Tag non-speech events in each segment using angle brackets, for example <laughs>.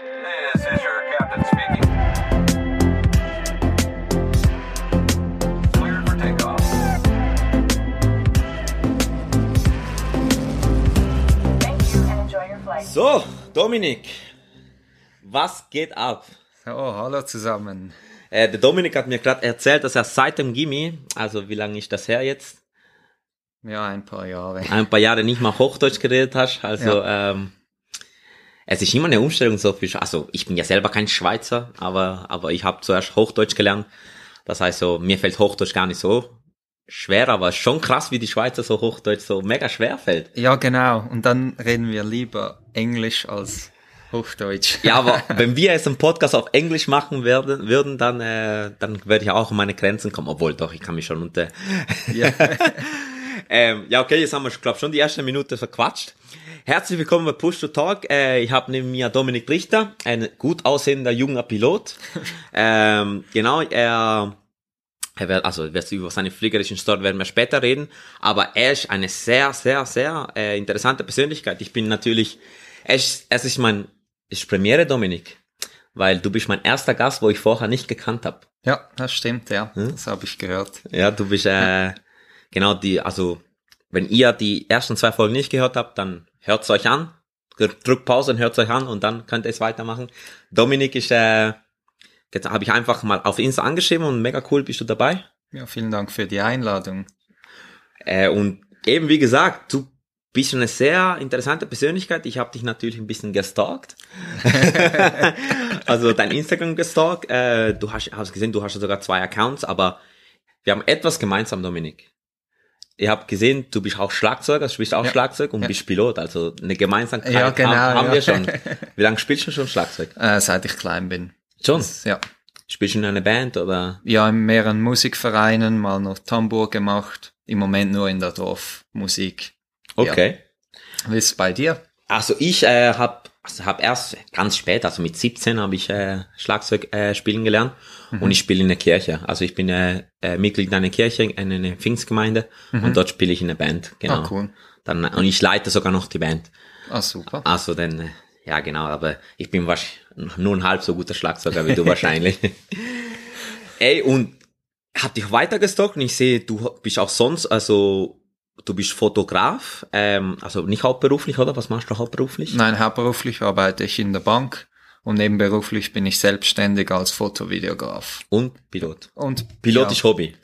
This is your captain speaking. Cleared for takeoff. Thank you and enjoy your flight. So, Dominik, was geht ab? Oh, hallo zusammen. Äh, der Dominik hat mir gerade erzählt, dass er seit dem Gimmi, also wie lange ist das her jetzt? Ja, ein paar Jahre. Ein paar Jahre nicht mal Hochdeutsch geredet hast. Also ähm, es ist immer eine Umstellung so für, also ich bin ja selber kein Schweizer, aber aber ich habe zuerst Hochdeutsch gelernt. Das heißt so, mir fällt Hochdeutsch gar nicht so schwer, aber schon krass, wie die Schweizer so Hochdeutsch so mega schwer fällt. Ja, genau. Und dann reden wir lieber Englisch als Hochdeutsch. Ja, aber <laughs> wenn wir jetzt einen Podcast auf Englisch machen werden, würden, dann, äh, dann werde ich auch an meine Grenzen kommen. Obwohl, doch, ich kann mich schon unter. Ja. <laughs> ähm, ja, okay, jetzt haben wir, glaube schon die erste Minute verquatscht. Herzlich willkommen bei Push to Talk. Äh, ich habe neben mir Dominik Richter, ein gut aussehender junger Pilot. <laughs> ähm, genau, er, er wird, also über seine fliegerischen Story werden wir später reden, aber er ist eine sehr, sehr, sehr äh, interessante Persönlichkeit. Ich bin natürlich, es, es ist mein, ist Premiere, Dominik, weil du bist mein erster Gast, wo ich vorher nicht gekannt habe. ja, das stimmt, ja. Das habe ich gehört. Ja, du bist äh, <laughs> genau die, also wenn ihr die ersten zwei Folgen nicht gehört habt, dann hört's euch an, drückt Pause und hört's euch an und dann könnt ihr es weitermachen. Dominik ist, äh, jetzt habe ich einfach mal auf Insta angeschrieben und mega cool, bist du dabei? Ja, vielen Dank für die Einladung. Äh, und eben wie gesagt, du bist eine sehr interessante Persönlichkeit. Ich habe dich natürlich ein bisschen gestalkt. <laughs> <laughs> also dein Instagram gestalkt. Äh, du hast, hast gesehen, du hast sogar zwei Accounts, aber wir haben etwas gemeinsam, Dominik. Ich habe gesehen, du bist auch Schlagzeuger, du spielst auch Ja. Schlagzeug und Ja. bist Pilot. Also eine Gemeinsamkeit Ja, genau, haben, haben wir schon. <laughs> Wie lange spielst du schon Schlagzeug? Äh, seit ich klein bin. Schon. Ja. Spielst du in einer Band oder? Ja, in mehreren Musikvereinen, mal noch Tambour gemacht. Im Moment nur in der Dorfmusik. Okay. Wie ist es bei dir? Also ich äh, habe also hab erst ganz spät, also mit 17 habe ich äh, Schlagzeug äh, spielen gelernt Mhm. und ich spiele in der Kirche. Also ich bin äh, äh, Mitglied einer Kirche, in einer Pfingstgemeinde und dort spiele ich in einer Band. Genau. Mhm. Ah, cool. Dann, und ich leite sogar noch die Band. Ah, super. Also dann, äh, ja genau, aber ich bin wahrscheinlich nur ein halb so guter Schlagzeuger wie du wahrscheinlich. <laughs> Ey, und hab dich weiter gestalkt und ich sehe, du bist auch sonst, also du bist Fotograf, ähm, also nicht hauptberuflich, oder? Was machst du hauptberuflich? Nein, hauptberuflich arbeite ich in der Bank und nebenberuflich bin ich selbstständig als Fotovideograf. Und Pilot. Und Pilot ja, ist Hobby.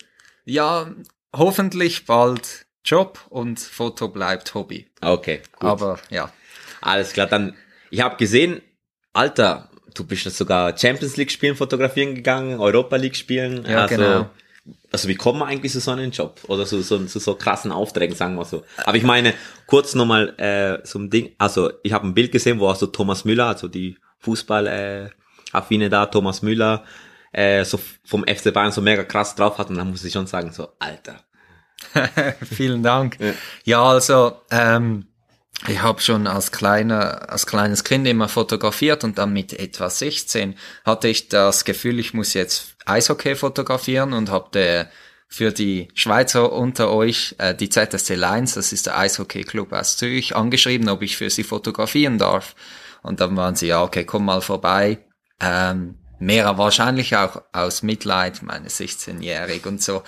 Ja, hoffentlich bald Job und Foto bleibt Hobby. Okay, gut. Aber ja, Alles klar, dann, ich habe gesehen, Alter, du bist sogar Champions League spielen, fotografieren gegangen, Europa League spielen. Ja, also, genau. Also wie kommt man eigentlich zu so einem Job? Oder zu so, zu so krassen Aufträgen, sagen wir so. Aber ich meine, kurz nochmal äh, so ein Ding, also ich habe ein Bild gesehen, wo also Thomas Müller, also die Fußball äh, affine da, Thomas Müller, äh, so vom FC Bayern so mega krass drauf hat und dann muss ich schon sagen, so, Alter. <laughs> vielen Dank. Ja, also ähm, ich habe schon als kleiner, als kleines Kind immer fotografiert und dann mit etwa 16 hatte ich das Gefühl, ich muss jetzt Eishockey fotografieren und habe für die Schweizer unter euch äh, die ZSC Lions, das ist der Eishockey Club aus Zürich, angeschrieben, ob ich für sie fotografieren darf. Und dann waren sie, ja, okay, komm mal vorbei. Ähm, mehr wahrscheinlich auch aus Mitleid, meine 16-jährig und so.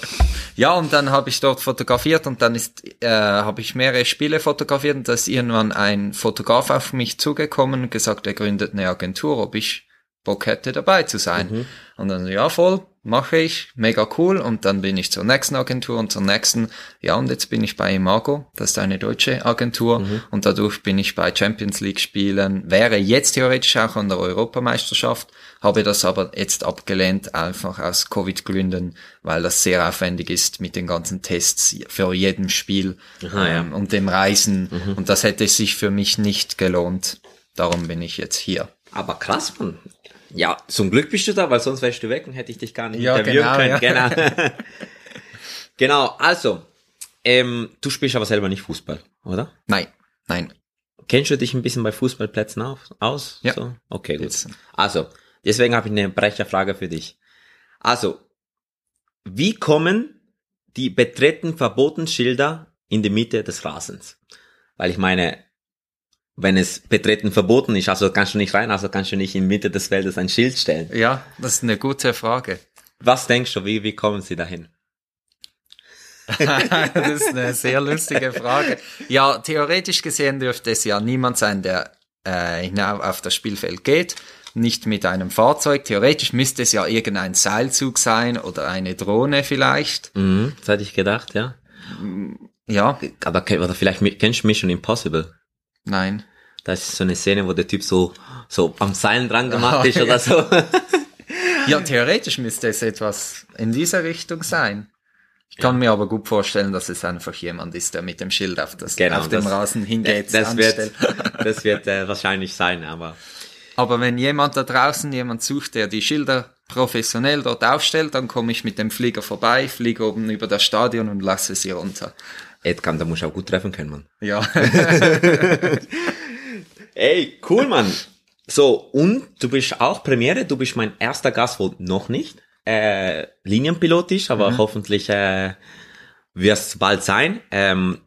<laughs> ja, und dann habe ich dort fotografiert und dann ist, äh, habe ich mehrere Spiele fotografiert und da ist irgendwann ein Fotograf auf mich zugekommen und gesagt, er gründet eine Agentur, ob ich Bock hätte dabei zu sein. Und dann, ja, voll, mache ich, mega cool. Und dann bin ich zur nächsten Agentur und zur nächsten. Ja, und jetzt bin ich bei Imago, das ist eine deutsche Agentur. Und dadurch bin ich bei Champions League Spielen, wäre jetzt theoretisch auch an der Europameisterschaft, habe das aber jetzt abgelehnt, einfach aus Covid-Gründen, weil das sehr aufwendig ist mit den ganzen Tests für jedem Spiel Aha, ja. ähm, und dem Reisen. Und das hätte sich für mich nicht gelohnt. Darum bin ich jetzt hier. Aber krass, Mann. Ja, zum Glück bist du da, weil sonst wärst du weg und hätte ich dich gar nicht Ja, interviewen genau, können. ja. Genau. <laughs> genau, also, ähm, du spielst aber selber nicht Fußball, oder? Nein, nein. Kennst du dich ein bisschen bei Fußballplätzen auf, aus? Ja. So? Okay, gut. Jetzt. Also, deswegen habe ich eine Brecherfrage für dich. Also, wie kommen die betreten Verbotenschilder in die Mitte des Rasens? Weil ich meine, wenn es betreten verboten ist, also kannst du nicht rein, also kannst du nicht in Mitte des Feldes ein Schild stellen. Ja, das ist eine gute Frage. Was denkst du, wie, wie kommen sie dahin? <laughs> das ist eine sehr lustige Frage. Ja, theoretisch gesehen dürfte es ja niemand sein, der äh, hinauf auf das Spielfeld geht, nicht mit einem Fahrzeug. Theoretisch müsste es ja irgendein Seilzug sein oder eine Drohne vielleicht. Mhm, das hätte ich gedacht, ja. Ja, Aber oder vielleicht kennst du Mission Impossible? Nein. Da ist so eine Szene, wo der Typ so, so am Seilen dran gemacht ist oder so. <laughs> Ja, theoretisch müsste es etwas in dieser Richtung sein. Ich kann mir aber gut vorstellen, dass es einfach jemand ist, der mit dem Schild auf, das, Genau, auf dem das- Rasen hingeht. das wird, <laughs> das wird äh, wahrscheinlich sein, aber Aber wenn jemand da draußen jemand sucht, der die Schilder professionell dort aufstellt, dann komme ich mit dem Flieger vorbei, fliege oben über das Stadion und lasse sie runter. Edkan, da muss auch gut treffen können, man. Ja. <laughs> Ey, cool, Mann. So, und du bist auch Premiere, du bist mein erster Gast, wo noch nicht äh, Linienpilot ist, aber hoffentlich äh, wirst bald sein. Ähm,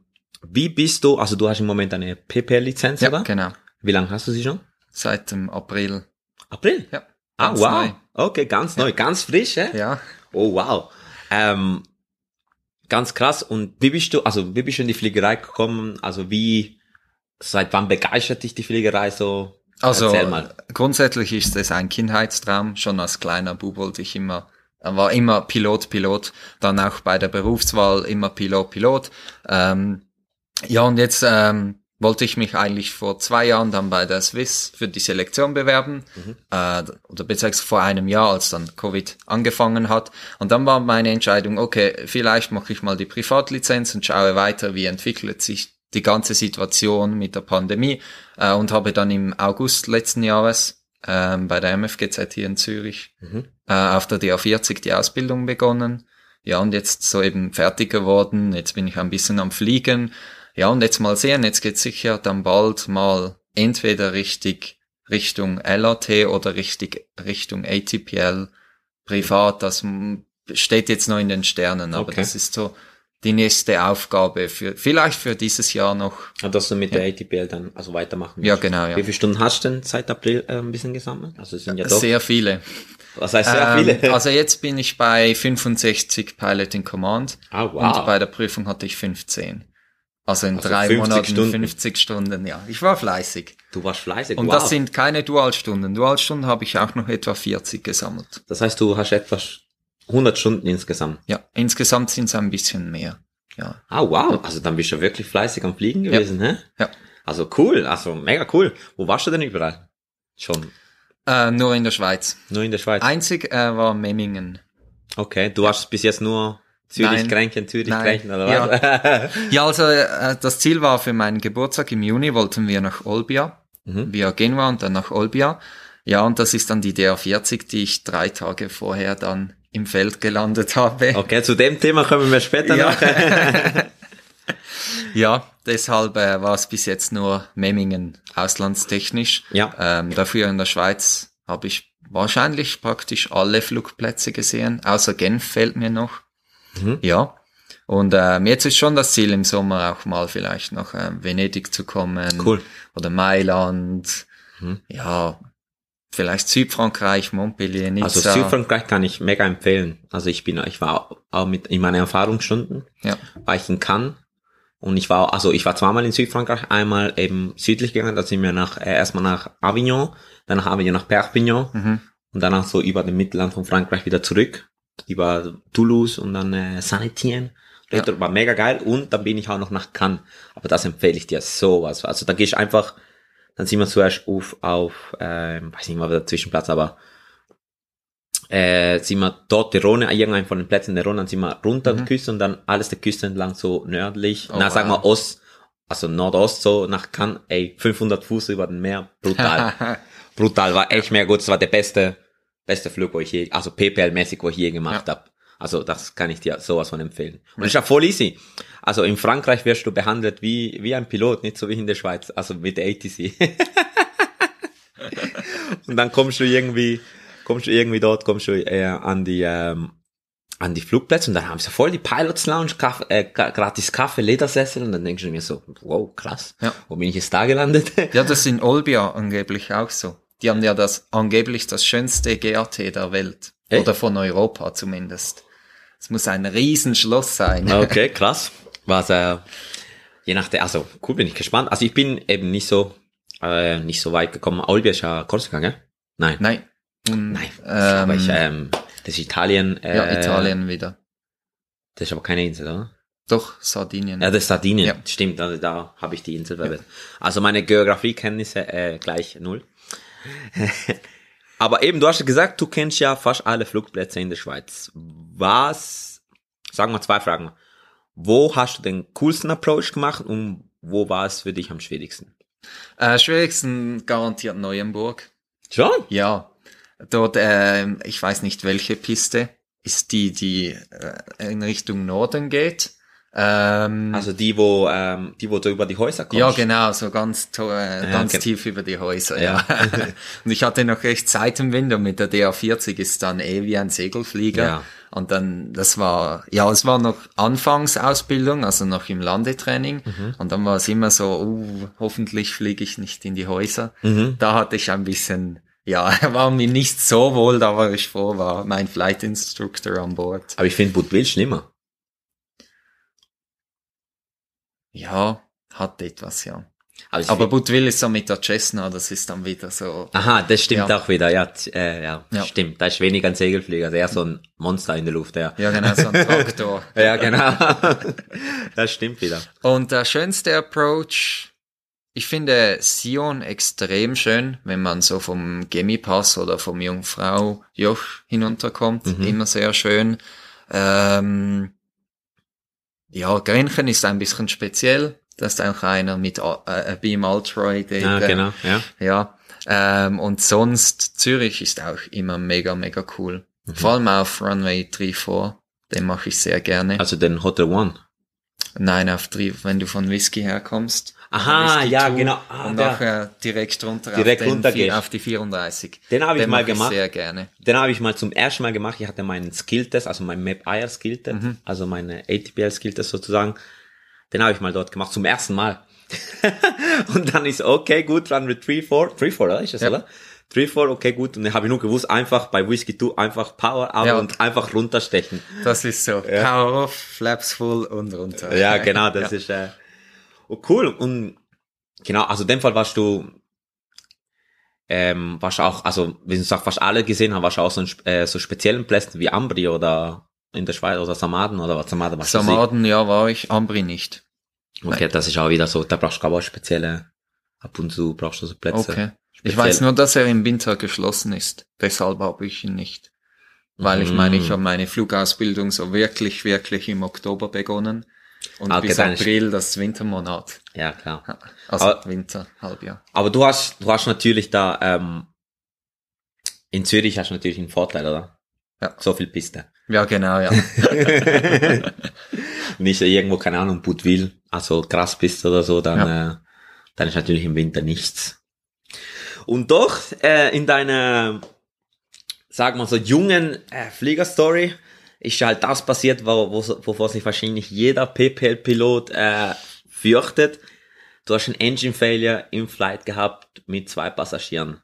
wie bist du, also du hast im Moment eine PP-Lizenz, ja, oder? genau. Wie lange hast du sie schon? Seit dem April. April? Ja. Ah, wow. neu. Okay, ganz neu, ganz frisch, äh? Ja. Oh, wow. Ähm, ganz krass. Und wie bist du, also wie bist du in die Fliegerei gekommen? Also wie, seit wann begeistert dich die Fliegerei so? Also grundsätzlich ist es ein Kindheitstraum. Schon als kleiner Bub wollte ich immer, war immer Pilot, Pilot. Dann auch bei der Berufswahl immer Pilot, Pilot. Ähm, ja, und jetzt ähm, wollte ich mich eigentlich vor zwei Jahren dann bei der Swiss für die Selektion bewerben. Äh, oder beziehungsweise vor einem Jahr, als dann Covid angefangen hat. Und dann war meine Entscheidung, okay, vielleicht mache ich mal die Privatlizenz und schaue weiter, wie entwickelt sich die ganze Situation mit der Pandemie äh, und habe dann im August letzten Jahres ähm, bei der MFGZ hier in Zürich äh, auf der DA40 die Ausbildung begonnen. Ja, und jetzt so eben fertig geworden. Jetzt bin ich ein bisschen am Fliegen. Ja, und jetzt mal sehen, jetzt geht's sicher dann bald mal entweder richtig Richtung LAT oder richtig Richtung ATPL privat. Das steht jetzt noch in den Sternen, aber Okay. das ist so die nächste Aufgabe für, vielleicht für dieses Jahr noch. Und dass du mit der ATPL dann also weitermachen Ja, willst. genau, ja. Wie viele Stunden hast du denn seit April äh, ein bisschen gesammelt? Also es sind ja doch, Sehr viele. was heißt sehr Ähm, viele? <laughs> Also jetzt bin ich bei 65 Pilot in Command. Ah, wow. Und bei der Prüfung hatte ich 15. Also in Also drei 50 Monaten Stunden. 50 Stunden, ja. Ich war fleißig. du warst fleißig, Und wow. das sind keine Dualstunden. Dualstunden habe ich auch noch etwa 40 gesammelt. das heißt, du hast etwa 100 Stunden insgesamt. Ja, insgesamt sind es ein bisschen mehr. Ja. Ah, wow. Also dann bist du wirklich fleißig am Fliegen gewesen, hä? Ja. Also cool, also mega cool. Wo warst du denn überall? Schon. Äh, nur in der Schweiz. Nur in der Schweiz. Einzig äh, war Memmingen. Okay, du hast bis jetzt nur Zürich, Nein. Kränken, Zürich, Nein. Kränken, oder was? Ja, also äh, das Ziel war für meinen Geburtstag im Juni wollten wir nach Olbia, Mhm. via Genua und dann nach Olbia. Ja, und das ist dann die DR40, die ich drei Tage vorher dann im Feld gelandet habe. okay, zu dem Thema kommen wir später Ja. noch. <laughs> Ja, deshalb äh, war es bis jetzt nur Memmingen auslandstechnisch. Ja. Ähm, dafür in der Schweiz habe ich wahrscheinlich praktisch alle Flugplätze gesehen, außer Genf fällt mir noch. Mhm. Ja. Und ähm, jetzt ist schon das Ziel im Sommer auch mal vielleicht nach ähm, Venedig zu kommen. Cool. Oder Mailand. Mhm. Ja, vielleicht Südfrankreich, Montpellier, Nizza. Also Südfrankreich kann ich mega empfehlen. Also ich bin, ich war auch mit in meinen Erfahrungsstunden, Ja. war ich in Cannes und ich war, also ich war zweimal in Südfrankreich, einmal eben südlich gegangen, da sind wir nach äh, erstmal nach Avignon, dann nach Avignon nach Perpignan Mhm. und danach so über den Mittelland von Frankreich wieder zurück, über Toulouse und dann äh, Saint-Étienne. Ja. War mega geil und dann bin ich auch noch nach Cannes. Aber das empfehle ich dir sowas. Also da gehst einfach, dann sind wir zuerst auf, auf ähm, weiß nicht mal der Zwischenplatz, aber äh, sind wir dort die Rhone, irgendein von den Plätzen der Rhone, dann sind wir runter die Küste und dann alles der Küste entlang so nördlich, Oh, na sagen wir wow. Ost, also Nordost so nach Cannes, ey, 500 Fuß über dem Meer, brutal, <laughs> brutal, war echt mehr gut, das war der beste, beste Flug, wo ich je, also PPL-mäßig, wo ich je gemacht Ja. hab. Also das kann ich dir sowas von empfehlen. Und ist ja voll easy. Also in Frankreich wirst du behandelt wie, wie ein Pilot, nicht so wie in der Schweiz, also mit der ATC. <laughs> und dann kommst du irgendwie, kommst du irgendwie dort, kommst du äh, an die, ähm, an die Flugplätze und dann haben sie voll die Pilots Lounge, Kaffee, äh, gra- gratis Kaffee, Ledersessel und dann denkst du mir so, wow, krass, Ja. wo bin ich jetzt da gelandet? Ja, das ist in Olbia angeblich auch so. Die haben ja das angeblich das schönste GAT der Welt. Echt? Oder von Europa zumindest. Es muss ein Riesenschloss sein. okay, <laughs> krass. Was, äh, je nachdem, also cool, bin ich gespannt. Also ich bin eben nicht so, äh, nicht so weit gekommen. Olbia ist ja Korsika, gell? Nein. Nein. Nein. Ähm, aber ich, ähm, das ist Italien. Äh, ja, Italien wieder. Das ist aber keine Insel, oder? Doch, Sardinien. Ja, das ist Sardinien. Ja. Stimmt, also da habe ich die Insel verwendet. Also meine Geografiekenntnisse äh, gleich null. <laughs> Aber eben, du hast ja gesagt, du kennst ja fast alle Flugplätze in der Schweiz. Was, sagen wir zwei Fragen. Wo hast du den coolsten Approach gemacht und wo war es für dich am schwierigsten? Äh, schwierigsten garantiert Neuenburg. Schon? Ja. Dort, ähm, ich weiß nicht welche Piste, ist die, die äh, in Richtung Norden geht. Ähm, Also die, wo, ähm, die, wo du über die Häuser kommst? Ja, genau, so ganz, äh, Ja, ganz okay. tief über die Häuser, Ja. ja. <laughs> und ich hatte noch recht Zeit im Winter mit der DA40 ist dann eh wie ein Segelflieger. Ja. Und dann, das war, ja, es war noch Anfangsausbildung, also noch im Landetraining. Mhm. Und dann war es immer so, uh, hoffentlich fliege ich nicht in die Häuser. Mhm. Da hatte ich ein bisschen, ja, <laughs> war mir nicht so wohl, da war ich froh, war mein Flight Instructor an Bord. Aber ich finde Budwil schlimmer. Ja, hat etwas, ja. Also Aber find- Budwil ist so mit der Cessna, das ist dann wieder so, Aha, das stimmt Ja. auch wieder, ja, äh, ja, Ja. stimmt. Da ist weniger ein Segelflieger, also eher so ein Monster in der Luft, ja. Ja, genau, so ein <laughs> Traktor. Ja, genau. <laughs> das stimmt wieder. Und der schönste Approach, ich finde Sion extrem schön, wenn man so vom Gemipass oder vom Jungfrau Joch hinunterkommt. Mhm. Immer sehr schön. Ähm, ja, Grenchen ist ein bisschen speziell. Das ist auch einer mit äh, Beam Altroid. Eben. genau, ja. Ja. Ähm, und sonst Zürich ist auch immer mega, mega cool. Mhm. Vor allem auf Runway 34. Den mache ich sehr gerne. Also den Hotel One. Nein, auf drei, wenn du von Whisky herkommst. Aha, ja, Two genau. Ah, und nachher direkt runter Direkt auf, den, runter gehst. auf die 34. Den habe ich mal mach gemacht. sehr gerne. Den habe ich mal zum ersten Mal gemacht. Ich hatte meinen Skill-Test, also mein Map IR Skill-Test, Mhm. also meine ATPL Skill-Test sozusagen. Den habe ich mal dort gemacht, zum ersten Mal. <laughs> und dann ist okay, gut, Run mit 3-4. 3-4, oder? Ist das, Ja. oder? 3-4, okay, gut. Und dann habe ich nur gewusst, einfach bei Whisky 2 einfach Power up Ja. und einfach runterstechen. Das ist so. Power off, flaps full und runter. Ja, <laughs> genau, das Ja. ist äh, oh, cool. Und genau, also in dem Fall warst du, ähm, warst auch, also wie du sagst, fast alle gesehen haben, warst du auch so, ein, äh, so speziellen Plätzen wie Ambri oder in der Schweiz oder Samaden oder was Samaden warst du Samaden, ja, war ich. Ambri nicht. Okay, das ist auch wieder so, da brauchst du aber spezielle, ab und zu brauchst du so Plätze. Okay. Ich Speziell. weiß nur, dass er im Winter geschlossen ist. Deshalb habe ich ihn nicht. Weil ich meine, ich Mm. habe meine Flugausbildung so wirklich, wirklich im Oktober begonnen. Und okay, bis April das Wintermonat. Ja, klar. Also Aber- Winter, Halbjahr. Aber du hast, du hast natürlich da, ähm, in Zürich hast du natürlich einen Vorteil, oder? Ja. So viel Piste. Ja, genau, ja. <laughs> nicht irgendwo, keine Ahnung, Budwil, also krass bist oder so, dann, äh, dann ist natürlich im Winter nichts. Und doch, äh, in deiner, sagen wir so, jungen äh, Fliegerstory ist halt das passiert, wo, wo, wovor sich wahrscheinlich jeder PPL-Pilot äh, fürchtet. Du hast ein Engine Failure im Flight gehabt mit zwei Passagieren.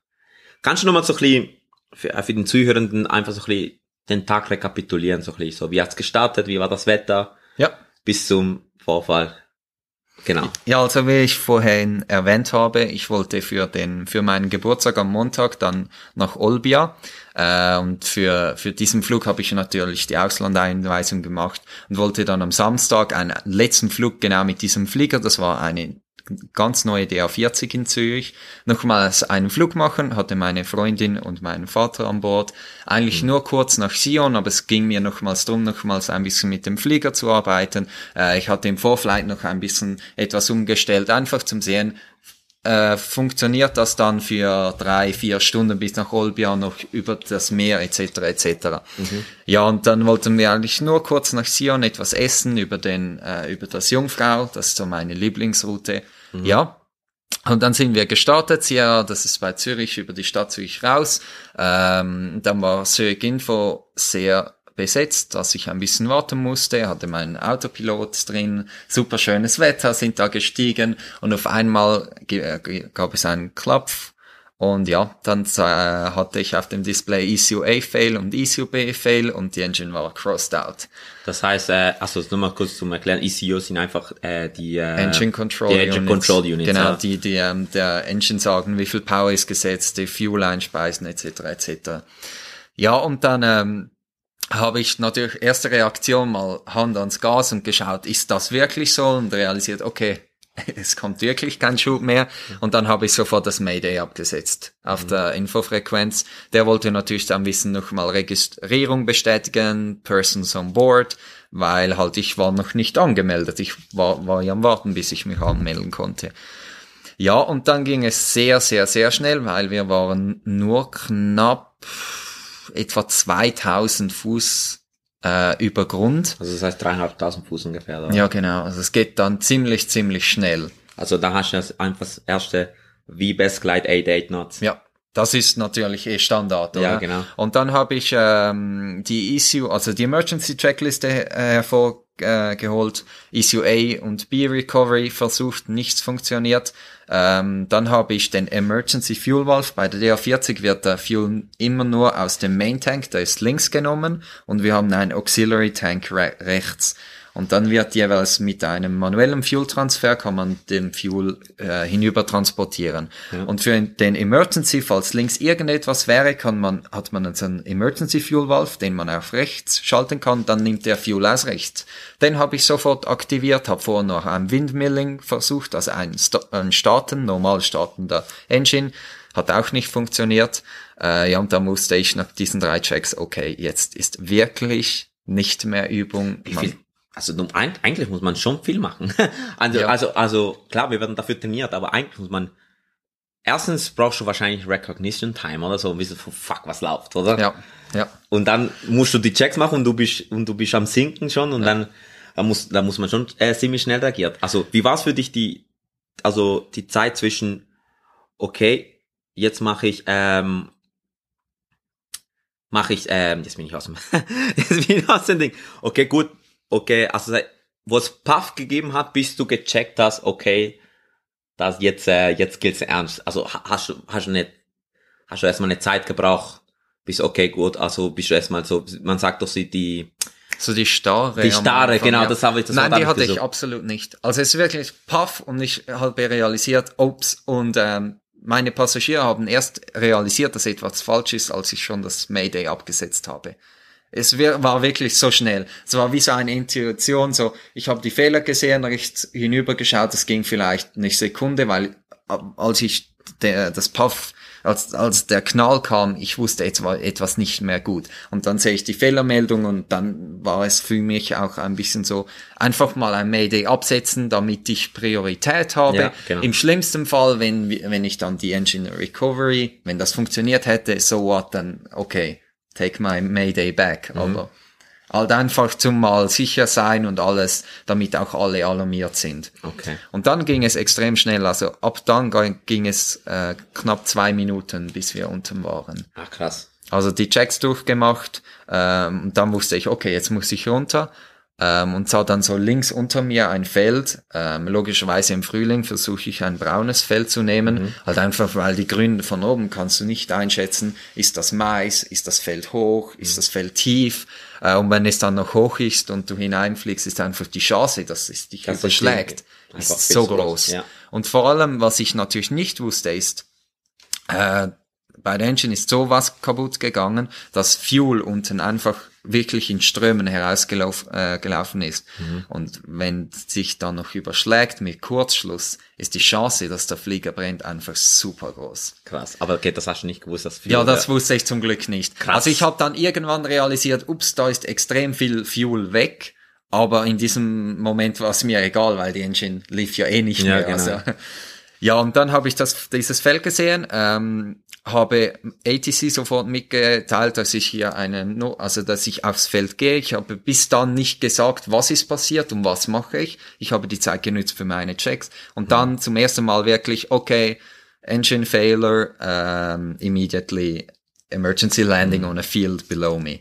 Kannst du nochmal so ein bisschen für, äh, für den Zuhörenden einfach so ein bisschen den Tag rekapitulieren, so ein bisschen so, wie hat's gestartet, wie war das Wetter, Ja. bis zum Vorfall. Genau. Ja, also wie ich vorhin erwähnt habe, ich wollte für den für meinen Geburtstag am Montag dann nach Olbia äh, und für für diesen Flug habe ich natürlich die Auslandeinweisung gemacht und wollte dann am Samstag einen letzten Flug genau mit diesem Flieger, das war eine ganz neue DA40 in Zürich, nochmals einen Flug machen, hatte meine Freundin und meinen Vater an Bord. Eigentlich nur kurz nach Sion, aber es ging mir nochmals drum, nochmals ein bisschen mit dem Flieger zu arbeiten. Äh, ich hatte im Vorflight noch ein bisschen etwas umgestellt, einfach zum Sehen, äh, funktioniert das dann für drei, vier Stunden bis nach Olbia noch über das Meer etc. etc. Ja, und dann wollten wir eigentlich nur kurz nach Sion etwas essen über den äh, über das Jungfrau, das ist so meine Lieblingsroute. Ja. Und dann sind wir gestartet, Sierra, das ist bei Zürich, über die Stadt Zürich raus. Ähm, dann war Zürich Info sehr besetzt, dass ich ein bisschen warten musste, hatte meinen Autopilot drin, super schönes Wetter, sind da gestiegen. Und auf einmal äh, gab es einen Klopf und ja, dann äh, hatte ich auf dem Display ECU A Fail und ECU B Fail und die Engine war crossed out. Das heißt, äh, also nur mal kurz zum Erklären, ECUs sind einfach äh, die äh, Engine Control die Engine Units. Control Units. Genau, ja. die, die ähm, der Engine sagen, wie viel Power ist gesetzt, die Fuel einspeisen, etc. etc. Ja, und dann ähm, habe ich natürlich erste Reaktion mal Hand ans Gas und geschaut, ist das wirklich so? Und realisiert, okay, <laughs> es kommt wirklich kein Schub mehr. Und dann habe ich sofort das Mayday abgesetzt auf der Infofrequenz. Der wollte natürlich dann wissen, nochmal Registrierung bestätigen, Persons on board, weil halt ich war noch nicht angemeldet. Ich war, war ja am Warten, bis ich mich anmelden konnte. Ja, und dann ging es sehr, sehr, sehr schnell, weil wir waren nur knapp etwa 2000 Fuß äh, über Grund. Also das heißt dreieinhalbtausend Fuß ungefähr. Oder? Ja, genau. Also es geht dann ziemlich, ziemlich schnell. Also da hast du das einfach das erste V-Best Glide 88 Knots. Ja, das ist natürlich eh Standard, oder? Ja, genau. Und dann habe ich ähm, die ECU, also die Emergency Checkliste äh, hervorgeholt, ECU A und B Recovery versucht, nichts funktioniert. Ähm, dann habe ich den Emergency Fuel Valve. Bei der DA40 wird der Fuel immer nur aus dem Main Tank, der ist links genommen, und wir haben einen Auxiliary Tank re rechts. Und dann wird jeweils mit einem manuellen Fuel-Transfer kann man den Fuel äh, hinüber transportieren. Und für den Emergency, falls links irgendetwas wäre, kann man, hat man so einen Emergency Fuel Valve, den man auf rechts schalten kann, dann nimmt der Fuel aus rechts. Den habe ich sofort aktiviert, habe vorher noch ein Windmilling versucht, also ein, Sta ein Starten, normal startender Engine, hat auch nicht funktioniert. Äh, ja, und da musste ich nach diesen drei Checks, okay, jetzt ist wirklich nicht mehr Übung. Wie viel, also eigentlich muss man schon viel machen. <laughs> also, Ja. also, also klar, wir werden dafür trainiert, aber eigentlich muss man erstens brauchst du wahrscheinlich Recognition Time oder so, wissen, fuck, was läuft, oder? Ja, ja. Und dann musst du die Checks machen und du bist und du bist am Sinken schon und dann da muss da muss man schon äh, ziemlich schnell reagieren. Also wie war es für dich die also die Zeit zwischen okay jetzt mache ich ähm, mache ich ähm, jetzt bin ich aus dem <laughs> jetzt bin ich aus dem Ding okay gut okay also wo es Puff gegeben hat bis du gecheckt hast okay das jetzt äh, jetzt gilt's ernst also ha- hast du hast du nicht hast du erstmal eine Zeit gebraucht bis okay gut also bist du erstmal so man sagt doch sie die So die Starre. Die Starre, Anfang, genau, das habe ich- das Nein, die hatte ich ich gesucht. absolut nicht. Also es ist wirklich paff und ich habe realisiert, ups, und ähm, meine Passagiere haben erst realisiert, dass etwas falsch ist, als ich schon das Mayday abgesetzt habe. Es war wirklich so schnell. Es war wie so eine Intuition, so, ich habe die Fehler gesehen, rechts hinübergeschaut, es ging vielleicht eine Sekunde, weil äh, als ich der, das Puff, als, als der Knall kam, ich wusste, jetzt war etwas nicht mehr gut. Und dann sehe ich die Fehlermeldung und dann war es für mich auch ein bisschen so, einfach mal ein Mayday absetzen, damit ich Priorität habe. Ja, genau. Im schlimmsten Fall, wenn, wenn ich dann die Engine Recovery, wenn das funktioniert hätte, so what, dann okay, take my Mayday back. Mhm. Aber halt einfach zum mal sicher sein und alles, damit auch alle alarmiert sind. okay Und dann ging es extrem schnell, also ab dann ging- es äh, knapp zwei Minuten, bis wir unten waren. ach krass Also die Checks durchgemacht ähm, und dann wusste ich, okay, jetzt muss ich runter ähm, und sah dann so links unter mir ein Feld. Ähm, logischerweise im Frühling versuche ich ein braunes Feld zu nehmen, halt einfach, weil die Grünen von oben kannst du nicht einschätzen, ist das Mais, ist das Feld hoch, ist das Feld tief? Äh, und wenn es dann noch hoch ist und du hineinfliegst, ist einfach die Chance, dass es dich Dass es überschlägt, ist viel so groß, groß. ja. Und vor allem, was ich natürlich nicht wusste, ist, äh, bei der Engine ist sowas kaputt gegangen, dass Fuel unten einfach wirklich in Strömen herausgelaufen äh, gelaufen ist. Mhm. Und wenn sich dann noch überschlägt mit Kurzschluss, ist die Chance, dass der Flieger brennt, einfach super groß. krass aber okay das hast du nicht gewusst dass viel Ja, das wusste ich zum Glück nicht. Krass. Also ich habe dann irgendwann realisiert, ups, da ist extrem viel Fuel weg. Aber in diesem Moment war es mir egal, weil die Engine lief ja eh nicht Ja, mehr. genau. Also, <laughs> ja, und dann habe ich das, dieses Feld gesehen, ähm, habe ATC sofort mitgeteilt, dass ich hier eine, No- also dass ich aufs Feld gehe. Ich habe bis dann nicht gesagt, was ist passiert und was mache ich. Ich habe die Zeit genutzt für meine Checks und dann zum ersten Mal wirklich, okay, engine failure, ähm, immediately emergency landing on a field below me.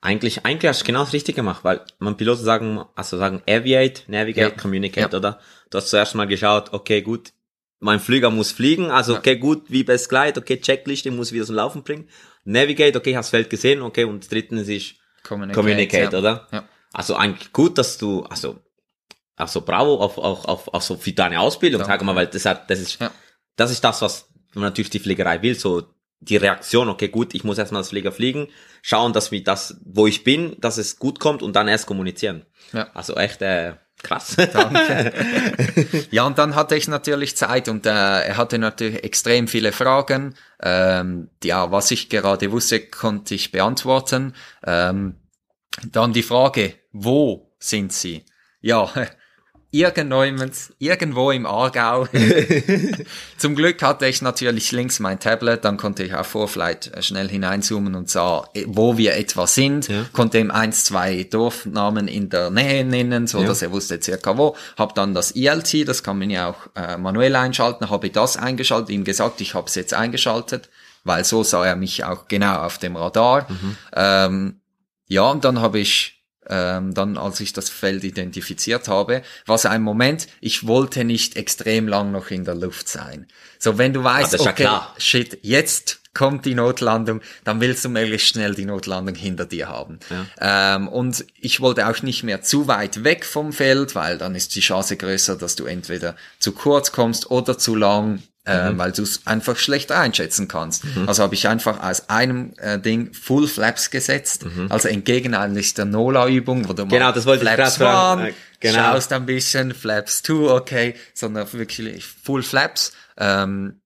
Eigentlich, eigentlich hast du genau das Richtige gemacht, weil man Piloten sagen, also sagen Aviate, Navigate, Ja. Communicate, Ja. oder? Du hast zuerst mal geschaut, okay, gut, mein Flieger muss fliegen, also okay, gut, wie best Glide, okay, Checkliste, ich muss wieder zum Laufen bringen. Navigate, okay, hast Feld gesehen, okay, und drittens ist Communicate, Communicate, ja. oder? Ja. Also eigentlich gut, dass du, also, also bravo auf, auf, auf, auf so für deine Ausbildung, Danke. sag mal, weil das hat, das ist, Ja. das ist das, was natürlich die Fliegerei will, so die Reaktion, okay, gut, ich muss erstmal als Flieger fliegen, schauen, dass wir das, wo ich bin, dass es gut kommt und dann erst kommunizieren. Ja. Also echt, äh, krass. Danke. <laughs> ja, und dann hatte ich natürlich Zeit und äh, er hatte natürlich extrem viele Fragen. Ähm, ja, was ich gerade wusste, konnte ich beantworten. Ähm, dann die Frage, wo sind Sie? Ja, irgendwo, irgendwo im Aargau. <laughs> Zum Glück hatte ich natürlich links mein Tablet, dann konnte ich auf Vorflight äh, schnell hineinzoomen und sah, äh, wo wir etwa sind, Ja. konnte ihm eins, zwei Dorfnamen in der Nähe nennen, so Ja. dass er wusste circa wo. Hab dann das ELT, das kann man ja auch äh, manuell einschalten, habe das eingeschaltet, ihm gesagt, ich habe es jetzt eingeschaltet, weil so sah er mich auch genau auf dem Radar. Ähm, ja, und dann habe ich ähm, dann, als ich das Feld identifiziert habe, war es ein Moment, ich wollte nicht extrem lang noch in der Luft sein. So, wenn du weißt, das ist ja okay, klar. shit, jetzt kommt die Notlandung, dann willst du möglichst schnell die Notlandung hinter dir haben. Ähm, und ich wollte auch nicht mehr zu weit weg vom Feld, weil dann ist die Chance größer, dass du entweder zu kurz kommst oder zu lang, äh, weil du es einfach schlecht einschätzen kannst. Also habe ich einfach aus einem äh, Ding Full Flaps gesetzt, also entgegen eigentlich der NOLA-Übung, wo du mal Genau, das wollte ich Flaps fragen. one, Äh, genau. schaust ein bisschen, Flaps two, okay, sondern wirklich Full Flaps. Ähm,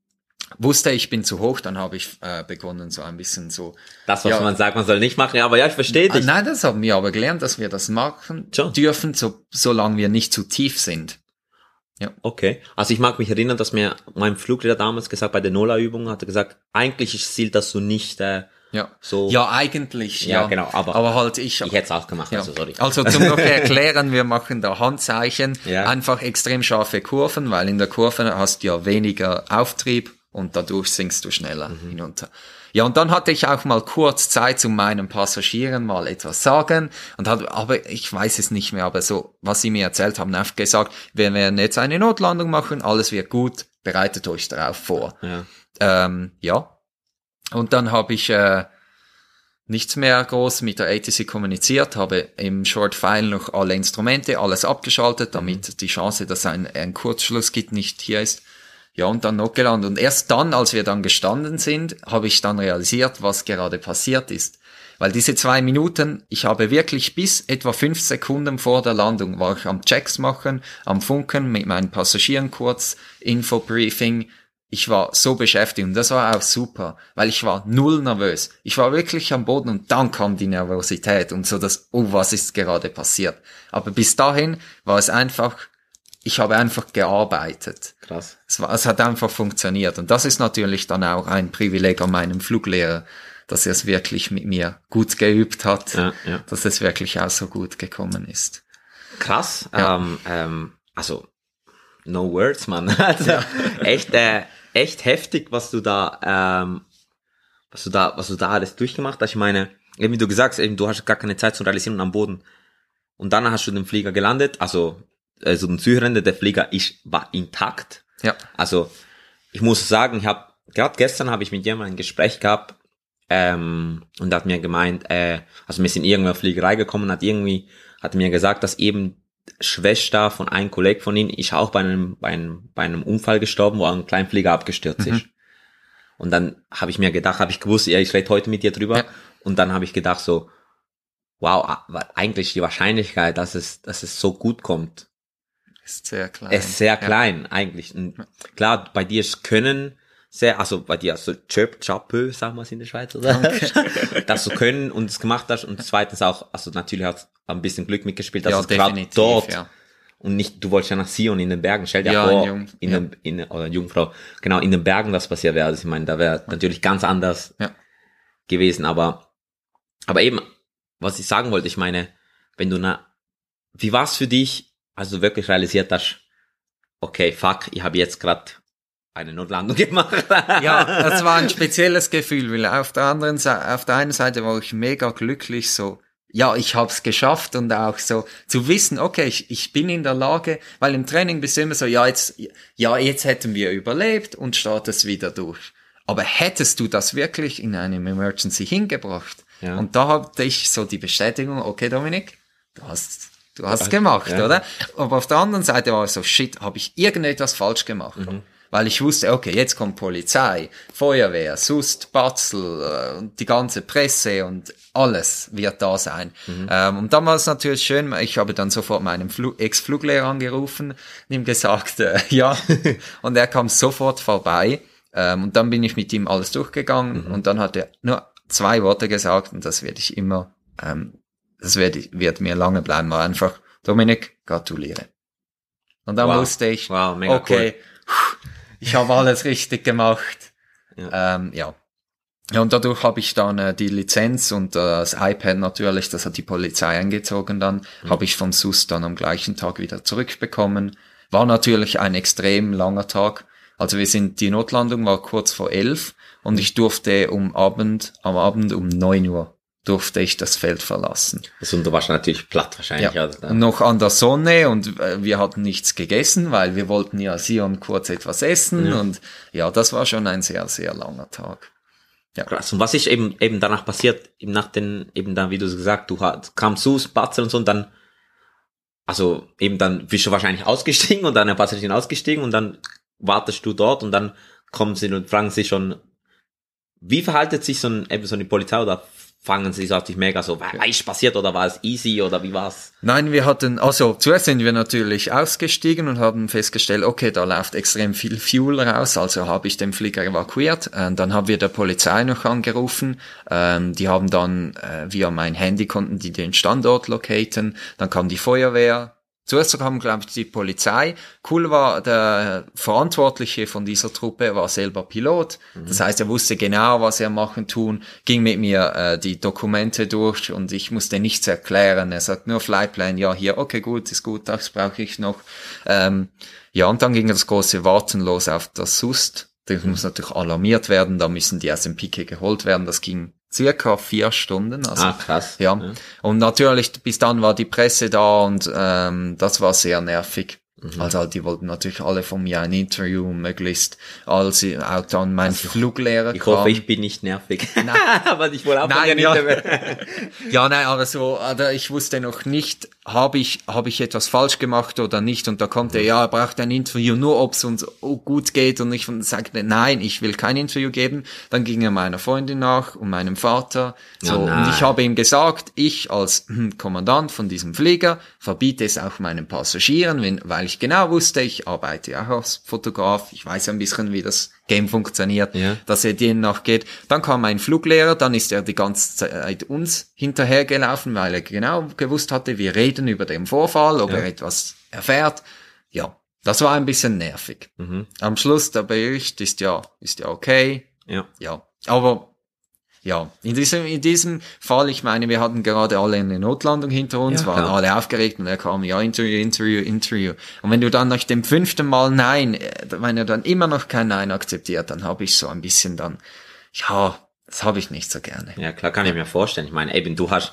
wusste ich bin zu hoch, dann habe ich äh, begonnen so ein bisschen so. Das, was Ja. man sagt, man soll nicht machen, aber ja, ich verstehe Ah, dich. nein, das haben wir aber gelernt, dass wir das machen Schon. dürfen, so, solange wir nicht zu tief sind. Okay. Also ich mag mich erinnern, dass mir mein Fluglehrer damals gesagt, bei der NOLA-Übung hat er gesagt, eigentlich ist Ziel, dass du nicht äh, Ja. so... Ja, eigentlich, Ja, ja. genau, aber- aber halt ich. Ich hätte es auch gemacht, Ja. also sorry. Also zum noch erklären, wir machen da Handzeichen, Ja. einfach extrem scharfe Kurven, weil in der Kurve hast du ja weniger Auftrieb und dadurch sinkst du schneller Mhm. hinunter. Ja, und dann hatte ich auch mal kurz Zeit, zu meinen Passagieren mal etwas sagen und hat, aber ich weiß es nicht mehr, aber so, was sie mir erzählt haben, einfach gesagt, wir werden jetzt eine Notlandung machen, alles wird gut, bereitet euch darauf vor. Ja. Ähm, ja. Und dann habe ich äh, nichts mehr groß mit der ATC kommuniziert, habe im Short File noch alle Instrumente, alles abgeschaltet, damit die Chance, dass ein, ein Kurzschluss gibt, nicht hier ist. Ja, und dann noch gelandet. Und erst dann, als wir dann gestanden sind, habe ich dann realisiert, was gerade passiert ist. Weil diese zwei Minuten, ich habe wirklich bis etwa fünf Sekunden vor der Landung war ich am Checks machen, am Funken mit meinen Passagieren kurz, Infobriefing. Ich war so beschäftigt und das war auch super, weil ich war null nervös. Ich war wirklich am Boden und dann kam die Nervosität und so das, oh, was ist gerade passiert. Aber bis dahin war es einfach, ich habe einfach gearbeitet. Krass. Es, war, es hat einfach funktioniert. Und das ist natürlich dann auch ein Privileg an meinem Fluglehrer, dass er es wirklich mit mir gut geübt hat, Ja, ja. dass es wirklich auch so gut gekommen ist. Krass. Ja. Ähm, ähm, also, no words, man. <laughs> Also, echt, äh, echt heftig, was du da, ähm, was du da, was du da alles durchgemacht hast. Ich meine, eben wie du gesagt hast, eben, du hast gar keine Zeit zum Realisieren am Boden. Und dann hast du den Flieger gelandet, also, also den Südrende, der Flieger ist, war intakt. Ja, Also, ich muss sagen, ich habe, gerade gestern habe ich mit jemandem ein Gespräch gehabt, ähm, und hat mir gemeint, äh, also wir sind irgendwo auf Fliegerei gekommen, hat irgendwie, hat mir gesagt, dass eben Schwester von einem Kollegen von ihnen ist auch bei einem, bei einem, bei einem Unfall gestorben, wo ein Kleinflieger abgestürzt ist. Und dann habe ich mir gedacht, habe ich gewusst, ja, ich rede heute mit dir drüber. Ja. Und dann habe ich gedacht so, wow, eigentlich die Wahrscheinlichkeit, dass es, dass es so gut kommt, ist sehr klein. ist sehr Ja. klein eigentlich. Und klar, bei dir ist Können sehr, also bei dir so Chöp, Chapö, sagen wir es in der Schweiz, oder? dass du Können und es gemacht hast und zweitens auch, also natürlich hat ein bisschen Glück mitgespielt, dass Ja, es gerade dort ja. und nicht, du wolltest ja nach Sion in den Bergen, stell dir Ja, vor, in Jung- in ja. den, in, oder Jungfrau, genau, in den Bergen das passiert wäre. Also ich meine, da wäre natürlich ganz anders Ja. gewesen, aber, aber eben, was ich sagen wollte, ich meine, wenn du na, wie war's für dich, als du wirklich realisiert hast, okay, fuck, ich habe jetzt gerade eine Notlandung <laughs> gemacht. Ja, das war ein spezielles Gefühl, weil auf der anderen Seite, auf der einen Seite war ich mega glücklich, so, ja, ich hab's geschafft und auch so zu wissen, okay, ich, ich bin in der Lage, weil im Training bist du immer so, ja, jetzt, ja, jetzt hätten wir überlebt und startest wieder durch. Aber hättest du das wirklich in einem Emergency hingebracht? Ja. Und da hatte ich so die Bestätigung, okay, Dominik, du hast, du hast gemacht, Ja. oder? Aber auf der anderen Seite war es so, shit, habe ich irgendetwas falsch gemacht? Mhm. Weil ich wusste, okay, jetzt kommt Polizei, Feuerwehr, Sust, Batzel, äh, und die ganze Presse und alles wird da sein. Mhm. Ähm, und dann war es natürlich schön, ich habe dann sofort meinen Flu Ex-Fluglehrer angerufen und ihm gesagt, äh, <laughs> ja, und er kam sofort vorbei. Ähm, und dann bin ich mit ihm alles durchgegangen Mhm. und dann hat er nur zwei Worte gesagt und das werde ich immer, ähm, das wird, wird mir lange bleiben, war einfach, Dominik, gratuliere. Und dann Wow. wusste ich, Wow, okay, ich habe alles richtig gemacht. Ja. Ähm, ja. Ja, und dadurch habe ich dann äh, die Lizenz und äh, das iPad natürlich, das hat die Polizei eingezogen dann, habe ich vom SUS dann am gleichen Tag wieder zurückbekommen. War natürlich ein extrem langer Tag. Also wir sind, die Notlandung war kurz vor elf und ich durfte um Abend, am Abend um neun Uhr durfte ich das Feld verlassen. Also, und du warst natürlich platt wahrscheinlich. Ja, Also, noch an der Sonne und äh, wir hatten nichts gegessen, weil wir wollten ja Sion kurz etwas essen und ja, das war schon ein sehr, sehr langer Tag. Krass. Und was ist eben, eben danach passiert, eben nach den, eben dann, wie du es gesagt, du hast, kam zu, Batzel und so, und dann, also, eben dann bist du wahrscheinlich ausgestiegen und dann ein Passagier ausgestiegen und dann wartest du dort und dann kommen sie und fragen sie schon, wie verhaltet sich so ein, eben so eine Polizei oder fangen sie dich mega so, was ist passiert oder war es easy oder wie war's? Nein, wir hatten, also zuerst sind wir natürlich ausgestiegen und haben festgestellt, okay, da läuft extrem viel Fuel raus, also habe ich den Flieger evakuiert. Ähm, dann haben wir der Polizei noch angerufen, ähm, die haben dann äh, via mein Handy konnten die den Standort locaten, dann kam die Feuerwehr. Zuerst kam, glaube ich, die Polizei. Cool war, der Verantwortliche von dieser Truppe war selber Pilot. Das heißt, er wusste genau, was er machen tun, ging mit mir äh, die Dokumente durch und ich musste nichts erklären. Er sagt nur Flightplan, ja, hier, okay, gut, ist gut, das brauche ich noch. Ähm, ja, und dann ging das große Warten los auf das SUST. Das muss natürlich alarmiert werden, da müssen die aus dem Pike geholt werden. Das ging circa vier Stunden. Also, Ah, krass. ja. Und natürlich, bis dann war die Presse da und ähm, das war sehr nervig. Also die wollten natürlich alle von mir ein Interview, möglichst, als ich auch dann mein Fluglehrer Ich kam. hoffe, ich bin nicht nervig. <laughs> <laughs> aber ich wollte auch Nein, ja. <laughs> Ja, nein, aber so, oder ich wusste noch nicht, habe ich, habe ich etwas falsch gemacht oder nicht. Und da kommt er, ja, er braucht ein Interview, nur ob es uns oh, gut geht. Und ich sagte, nein, ich will kein Interview geben. Dann ging er meiner Freundin nach und meinem Vater. So, Ja, und nein. ich habe ihm gesagt, ich als hm, Kommandant von diesem Flieger verbiete es auch meinen Passagieren, wenn, weil ich genau wusste, ich arbeite ja auch als Fotograf. Ich weiß ein bisschen, wie das Game funktioniert, Ja. dass er denen nachgeht. Dann kam ein Fluglehrer, dann ist er die ganze Zeit uns hinterhergelaufen, weil er genau gewusst hatte, wir reden über den Vorfall, ob Ja. er etwas erfährt. Ja, das war ein bisschen nervig. Mhm. Am Schluss der Bericht ist ja, ist ja okay. Ja. Ja, aber ja, in diesem, in diesem Fall, ich meine, wir hatten gerade alle eine Notlandung hinter uns, Ja, waren klar. alle aufgeregt und er kam, ja, Interview, Interview, Interview. Und wenn du dann nach dem fünften Mal Nein, äh, wenn er dann immer noch kein Nein akzeptiert, dann habe ich so ein bisschen dann, ja, das habe ich nicht so gerne. Ja, klar, kann ich mir vorstellen. Ich meine, eben, du hast,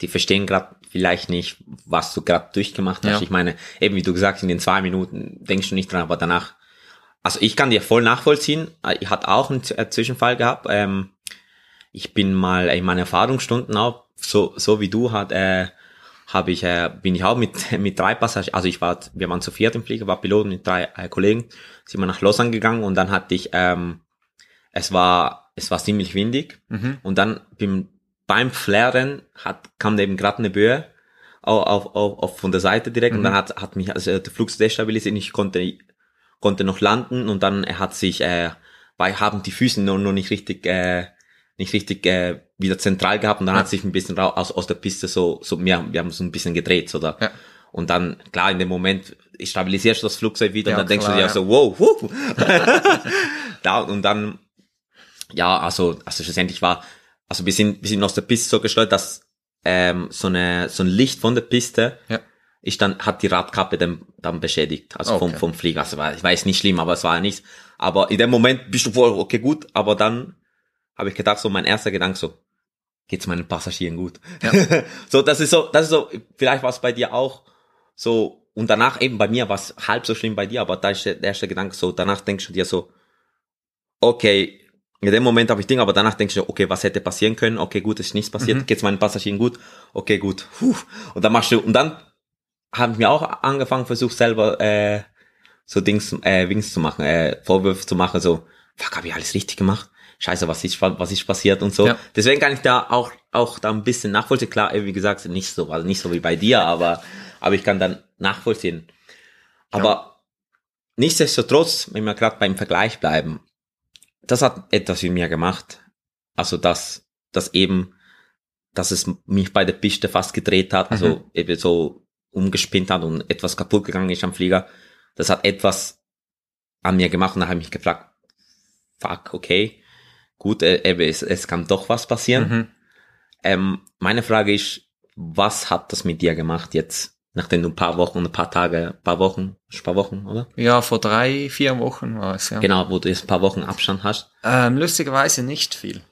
die verstehen gerade vielleicht nicht, was du gerade durchgemacht hast. Ja. Ich meine, eben wie du gesagt hast, in den zwei Minuten denkst du nicht dran, aber danach, also ich kann dir voll nachvollziehen. Ich hatte auch einen äh, Zwischenfall gehabt. Ähm, ich bin mal in meinen Erfahrungsstunden auch, so, so wie du, hat, äh, habe ich, äh, bin ich auch mit, <laughs> mit drei Passagieren, also ich war, wir waren zu viert im Flieger, war Pilot mit drei äh, Kollegen, sind wir nach Lausanne gegangen und dann hatte ich, ähm, es war, es war ziemlich windig Mhm. und dann beim, beim Flären hat, kam eben gerade eine Böe auf, auf, auf, auf von der Seite direkt und dann hat, hat mich also der Flug destabilisiert ich konnte, konnte noch landen und dann er hat sich, äh, weil haben die Füße noch, noch nicht richtig, äh, nicht richtig äh, wieder zentral gehabt und dann hat sich ein bisschen rau- aus, aus der Piste so, so wir, wir haben so ein bisschen gedreht, so da. Ja. Und dann, klar, in dem Moment stabilisierst du das Flugzeug wieder Ja, und dann denkst klar, du dir ja. auch so, wow, huh. <laughs> da, und dann, ja, also, also schlussendlich war, also wir sind, wir sind aus der Piste so gesteuert, dass ähm, so eine so ein Licht von der Piste Ja. ist dann hat die Radkappe dann, dann beschädigt, also vom Okay. vom Flieger. Also war, ich weiß nicht schlimm, aber es war nichts. Aber in dem Moment bist du voll okay gut, aber dann habe ich gedacht so mein erster Gedanke so geht's meinen Passagieren gut. <laughs> so, das ist so, das ist so, vielleicht war es bei dir auch so, und danach eben bei mir war es halb so schlimm bei dir, aber da ist der, erste Gedanke so, danach denkst du dir so, okay, in dem Moment habe ich Dinge, aber danach denkst du, okay, was hätte passieren können? Okay, gut, ist nichts passiert. Mhm. Geht's meinen Passagieren gut? Okay, gut. Puh. Und dann machst du, und dann haben wir auch angefangen, versucht selber äh, so Dings, äh, Wings zu machen, äh, Vorwürfe zu machen, so, fuck, habe ich alles richtig gemacht? Scheiße, was ist, was ist passiert und so. Ja. Deswegen kann ich da auch, auch da ein bisschen nachvollziehen. Klar, wie gesagt, nicht so, also nicht so wie bei dir, aber, aber ich kann dann nachvollziehen. Aber nichtsdestotrotz, wenn wir gerade beim Vergleich bleiben, das hat etwas mit mir gemacht. Also, dass, dass eben, dass es mich bei der Piste fast gedreht hat, also eben so umgespinnt hat und etwas kaputt gegangen ist am Flieger. Das hat etwas an mir gemacht und da habe ich mich gefragt, fuck, okay, gut, äh, eben, es, es kann doch was passieren. Mhm. Ähm, meine Frage ist, was hat das mit dir gemacht jetzt, nachdem du ein paar Wochen, ein paar Tage, ein paar Wochen, ein paar Wochen, oder? Ja, vor drei, vier Wochen war es, ja. Genau, wo du jetzt ein paar Wochen Abstand hast. Ähm, lustigerweise nicht viel.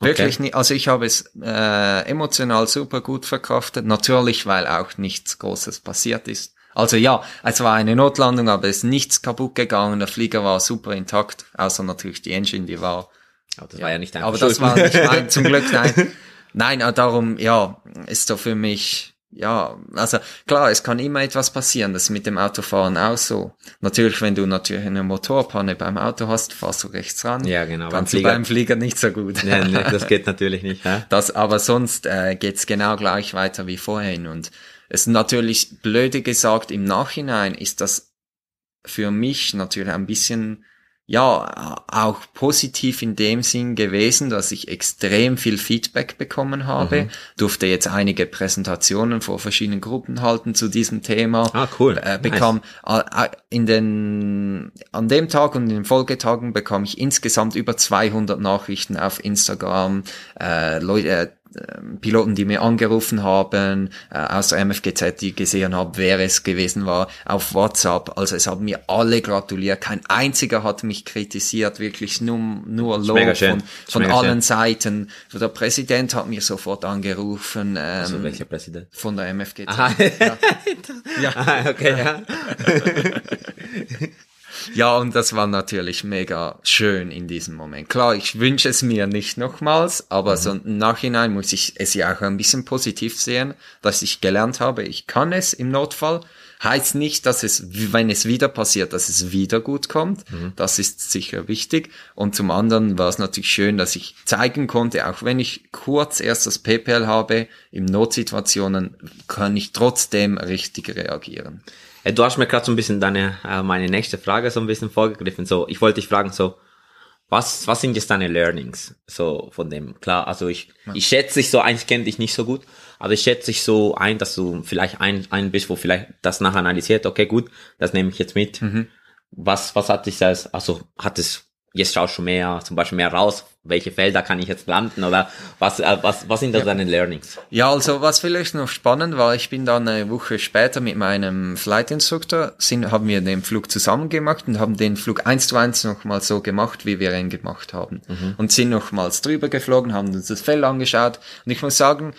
Wirklich nicht. Also ich habe es äh, emotional super gut verkraftet. Natürlich, weil auch nichts Großes passiert ist. Also ja, es war eine Notlandung, aber es ist nichts kaputt gegangen. Der Flieger war super intakt, außer natürlich die Engine, die war. Aber das war ja nicht dein Aber das war nicht mein, zum Glück nein. <laughs> Nein, aber darum, ja, ist doch für mich, ja, also klar, es kann immer etwas passieren, das ist mit dem Autofahren auch so. Natürlich, wenn du natürlich eine Motorpanne beim Auto hast, fahrst du rechts ran. Ja, genau, beim Kannst du Flieger- beim Flieger nicht so gut. Ja, nee, <laughs> das geht natürlich nicht. Ja? Das, aber sonst äh, geht's genau gleich weiter wie vorhin. Und es ist natürlich blöde gesagt, im Nachhinein ist das für mich natürlich ein bisschen, ja, auch positiv in dem Sinn gewesen, dass ich extrem viel Feedback bekommen habe, durfte jetzt einige Präsentationen vor verschiedenen Gruppen halten zu diesem Thema. Ah, cool. äh, bekam äh, in den an dem Tag und in den Folgetagen bekam ich insgesamt über 200 Nachrichten auf Instagram, äh, Leute, äh, Piloten, die mir angerufen haben, äh, aus der MFGZ, die gesehen haben, wer es gewesen war, auf WhatsApp. Also es haben mir alle gratuliert. Kein einziger hat mich kritisiert, wirklich nur, nur Lob von, von allen schön. Seiten. Der Präsident hat mir sofort angerufen. Ähm, Also welcher Präsident? von der MFGZ. Aha. Ja. <laughs> ja. Ah, okay, ja. <laughs> Ja, und das war natürlich mega schön in diesem Moment. Klar, ich wünsche es mir nicht nochmals, aber so im Nachhinein muss ich es ja auch ein bisschen positiv sehen, dass ich gelernt habe, ich kann es im Notfall. Heißt nicht, dass es, wenn es wieder passiert, dass es wieder gut kommt. Das ist sicher wichtig. Und zum anderen war es natürlich schön, dass ich zeigen konnte, auch wenn ich kurz erst das PPL habe, in Notsituationen kann ich trotzdem richtig reagieren. Äh, Du hast mir gerade so ein bisschen deine, äh, meine nächste Frage so ein bisschen vorgegriffen. So, ich wollte dich fragen, so, was, was sind jetzt deine Learnings? So, von dem, klar, also ich, ich schätze dich so, eigentlich kenne dich nicht so gut, aber ich schätze dich so ein, dass du vielleicht ein, ein bist, wo vielleicht das nachher analysiert, okay, gut, das nehme ich jetzt mit. Was, was hat dich das, also, hat es, jetzt schaust du mehr, zum Beispiel mehr raus, welche Felder kann ich jetzt landen oder was, äh, was, was sind da deine Learnings? Ja, also was vielleicht noch spannend war, ich bin dann eine Woche später mit meinem Flight Instructor, sind, haben wir den Flug zusammen gemacht und haben den Flug eins zu eins nochmal so gemacht, wie wir ihn gemacht haben. Und sind nochmals drüber geflogen, haben uns das Fell angeschaut und ich muss sagen,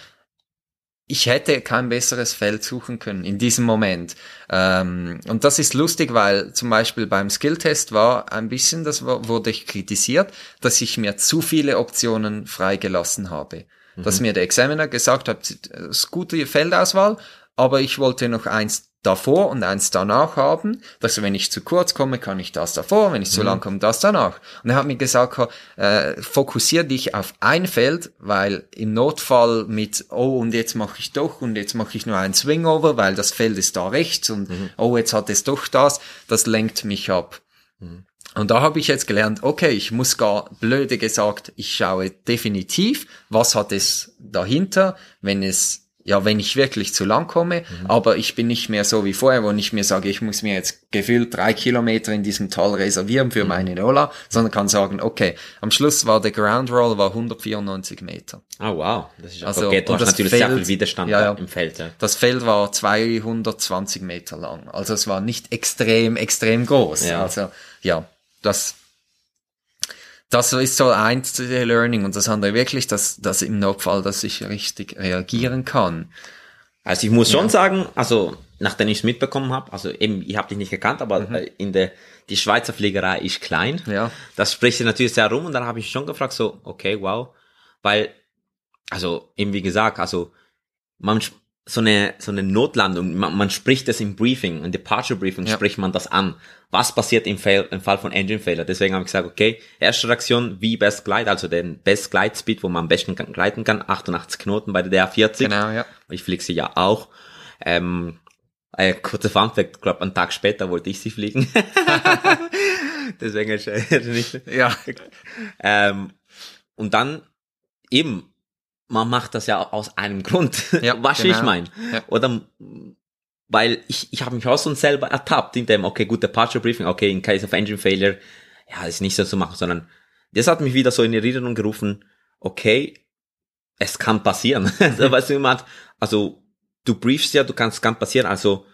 ich hätte kein besseres Feld suchen können in diesem Moment. Ähm, und das ist lustig, weil zum Beispiel beim Skilltest war ein bisschen, das wurde ich kritisiert, dass ich mir zu viele Optionen freigelassen habe. Dass mir der Examiner gesagt hat, es ist gute Feldauswahl, aber ich wollte noch eins davor und eins danach haben, dass wenn ich zu kurz komme, kann ich das davor, wenn ich zu lang komme, das danach. Und er hat mir gesagt, äh, fokussier dich auf ein Feld, weil im Notfall mit, oh, und jetzt mache ich doch, und jetzt mache ich nur ein Swingover, weil das Feld ist da rechts, und oh, jetzt hat es doch das, das lenkt mich ab. Und da habe ich jetzt gelernt, okay, ich muss gar blöde gesagt, ich schaue definitiv, was hat es dahinter, wenn es ja, wenn ich wirklich zu lang komme, aber ich bin nicht mehr so wie vorher, wo ich mir sage, ich muss mir jetzt gefühlt drei Kilometer in diesem Tal reservieren für meine Nola, sondern kann sagen, okay, am Schluss war der Ground Roll war 194 Meter. Ah, wow, das ist Also, okay, du und hast das natürlich sehr Feld- viel Widerstand Ja, ja. im Feld. Ja. Das Feld war 220 Meter lang. Also es war nicht extrem, extrem groß. Ja. Also ja, das, das ist so eins der Learning und das andere wirklich, dass, dass im Notfall, dass ich richtig reagieren kann. Also ich muss schon sagen, also nachdem ich es mitbekommen habe, also eben, ich habe dich nicht gekannt, aber äh, in der die Schweizer Fliegerei ist klein. Ja. Das spricht sich natürlich sehr rum und dann habe ich schon gefragt, so, okay, wow, weil, also eben wie gesagt, also man so eine so eine Notlandung, man, man spricht das im Briefing, im Departure Briefing Ja. spricht man das an. Was passiert im, Fail, im Fall von Engine Failure? Deswegen habe ich gesagt, okay, erste Reaktion, wie Best Glide, also den Best Glide Speed, wo man am besten gleiten kann, 88 Knoten bei der DR40. Genau, ja. Ich fliege sie ja auch. Ähm, äh, kurze Funfact, glaube einen Tag später wollte ich sie fliegen. <laughs> Deswegen ist äh, nicht. Ja. Ähm, und dann eben, man macht das ja aus einem Grund. <laughs> Ja, was genau. ich meine. Ja. Oder weil ich, ich habe mich auch schon selber ertappt in dem, okay, gut, Departure Briefing, okay, in case of engine failure, ja, ist nicht so zu machen, sondern das hat mich wieder so in Erinnerung gerufen, okay, es kann passieren. <laughs> also, weißt du, jemand, also du briefst ja, du kannst, kann passieren, also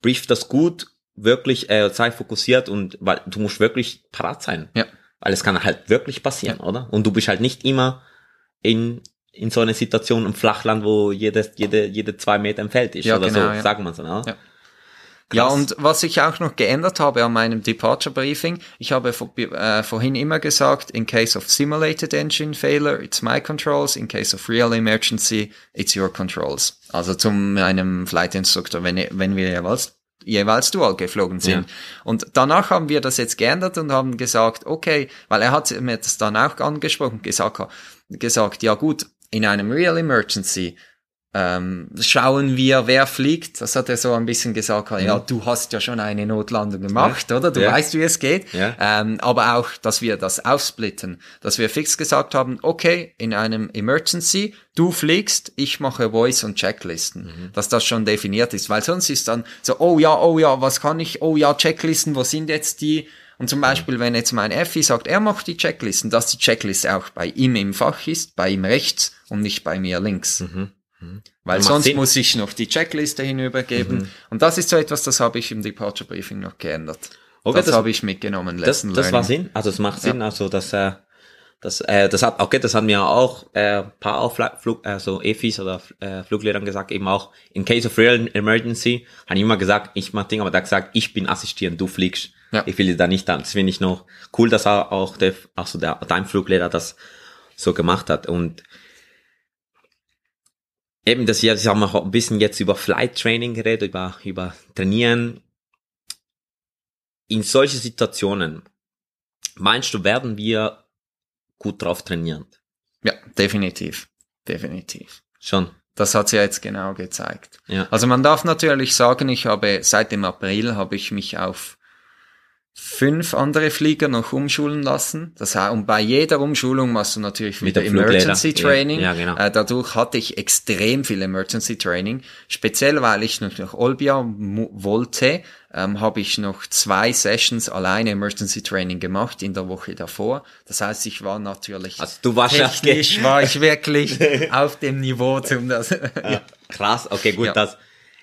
brief das gut, wirklich, äh, sei fokussiert und weil du musst wirklich parat sein. Ja. Weil es kann halt wirklich passieren, oder? Und du bist halt nicht immer in, in so einer Situation im Flachland, wo jedes, jede, jede zwei Meter im Feld ist, Ja, oder genau, so, ja. sagen wir es, oder? Ja. Ja, und was ich auch noch geändert habe an meinem Departure Briefing, ich habe vor, äh, vorhin immer gesagt, in case of simulated engine failure, it's my controls, in case of real emergency, it's your controls. Also zum einem Flight Instructor, wenn, wenn wir jeweils, jeweils dual geflogen sind. Ja. Und danach haben wir das jetzt geändert und haben gesagt, okay, weil er hat mir das dann auch angesprochen, gesagt, gesagt, ja gut, in einem real emergency, ähm, schauen wir, wer fliegt. Das hat er so ein bisschen gesagt, ja, du hast ja schon eine Notlandung gemacht, oder? Du Ja. weißt, wie es geht. Ja. Ähm, aber auch, dass wir das aufsplitten, dass wir fix gesagt haben, okay, in einem Emergency, du fliegst, ich mache Voice und Checklisten, Mhm. dass das schon definiert ist, weil sonst ist dann so, oh ja, oh ja, was kann ich, oh ja, Checklisten, wo sind jetzt die? Und zum Beispiel, wenn jetzt mein Effi sagt, er macht die Checklisten, dass die Checkliste auch bei ihm im Fach ist, bei ihm rechts und nicht bei mir links. Weil Macht sonst muss ich noch die Checkliste hinübergeben. Und das ist so etwas, das habe ich im Departure Briefing noch geändert. Okay, das, das- habe ich mitgenommen. Das, das war. Sinn, also es macht Sinn, also dass äh, das, äh, das hat, okay, das haben mir auch äh, paar auch Flug, also EFIs oder äh, Fluglehrern gesagt, eben auch in case of real emergency, habe ich immer gesagt, ich mach Ding, aber da gesagt, ich bin assistierend, du fliegst. Ja. Ich will da nicht, das finde ich noch cool, dass er auch der, also der, dein Fluglehrer das so gemacht hat und eben, dass wir, ich wir ein bisschen jetzt über Flight Training geredet, über, über Trainieren. In solche Situationen, meinst du, werden wir gut drauf trainieren? Ja, definitiv. Definitiv. Schon. Das hat sie jetzt genau gezeigt. Ja. Also man darf natürlich sagen, ich habe seit dem April habe ich mich auf fünf andere Flieger noch umschulen lassen. Das heißt, und bei jeder Umschulung machst du natürlich wieder. Emergency Ja, Training. ja, genau. Äh, dadurch hatte ich extrem viel Emergency Training. Speziell, weil ich noch nach Olbia wollte, ähm, habe ich noch zwei Sessions alleine Emergency Training gemacht in der Woche davor. Das heißt, ich war natürlich Also du warst ja- technisch <laughs> war ich wirklich auf dem Niveau, um das. ja. Krass, okay, gut, Ja. das.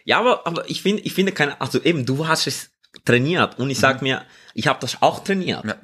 Ja, aber, aber ich finde, ich finde keine, also eben, du hast es trainiert und ich sag mir, ich habe das auch trainiert. Mhm. Ja.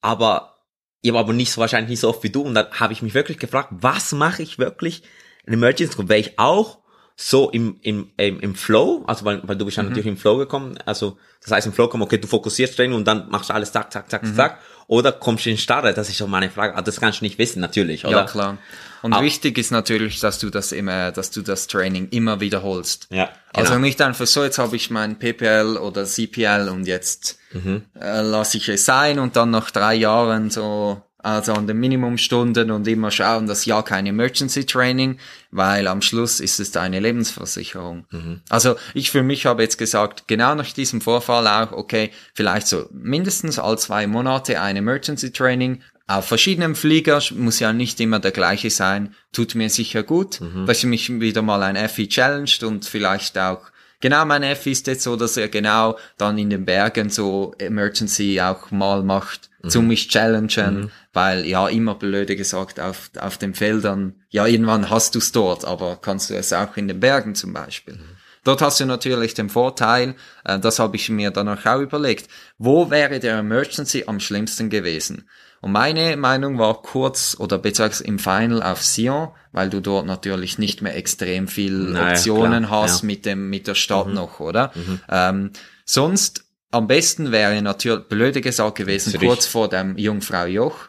Aber ich war aber nicht so wahrscheinlich nicht so oft wie du und dann habe ich mich wirklich gefragt, was mache ich wirklich in Emergency Room? Wäre ich auch so im, im, im, im Flow, also weil, weil du bist ja Mhm. natürlich im Flow gekommen, also das heißt im Flow kommen, okay, du fokussierst Training und dann machst du alles zack, zack, zack, Mhm. zack, oder kommst du in Starre, das ist schon meine Frage, aber das kannst du nicht wissen, natürlich, oder? Ja, klar. Und Aber- wichtig ist natürlich, dass du das immer, dass du das Training immer wiederholst. Ja, Also genau. nicht einfach so, jetzt habe ich mein PPL oder CPL und jetzt Mhm. äh, lasse ich es sein und dann nach drei Jahren so, also an den Minimumstunden und immer schauen, dass ja kein Emergency Training, weil am Schluss ist es deine Lebensversicherung. Mhm. Also ich für mich habe jetzt gesagt, genau nach diesem Vorfall auch, okay, vielleicht so mindestens all zwei Monate ein Emergency Training auf verschiedenen Flieger, muss ja nicht immer der gleiche sein, tut mir sicher gut, Mhm. dass ich mich wieder mal ein FI challenged und vielleicht auch Genau, mein F ist jetzt so, dass er genau dann in den Bergen so Emergency auch mal macht, zum mich challengen, weil ja immer blöde gesagt auf, auf den Feldern, ja irgendwann hast du es dort, aber kannst du es auch in den Bergen zum Beispiel. Dort hast du natürlich den Vorteil, äh, das habe ich mir dann auch überlegt, wo wäre der Emergency am schlimmsten gewesen? Und meine Meinung war kurz oder beziehungsweise im Final auf Sion, weil du dort natürlich nicht mehr extrem viel Naja, Optionen klar, hast ja. mit dem mit der Stadt noch, oder? Ähm, sonst am besten wäre natürlich blöde gesagt gewesen Zürich. kurz vor dem Jungfrau Joch,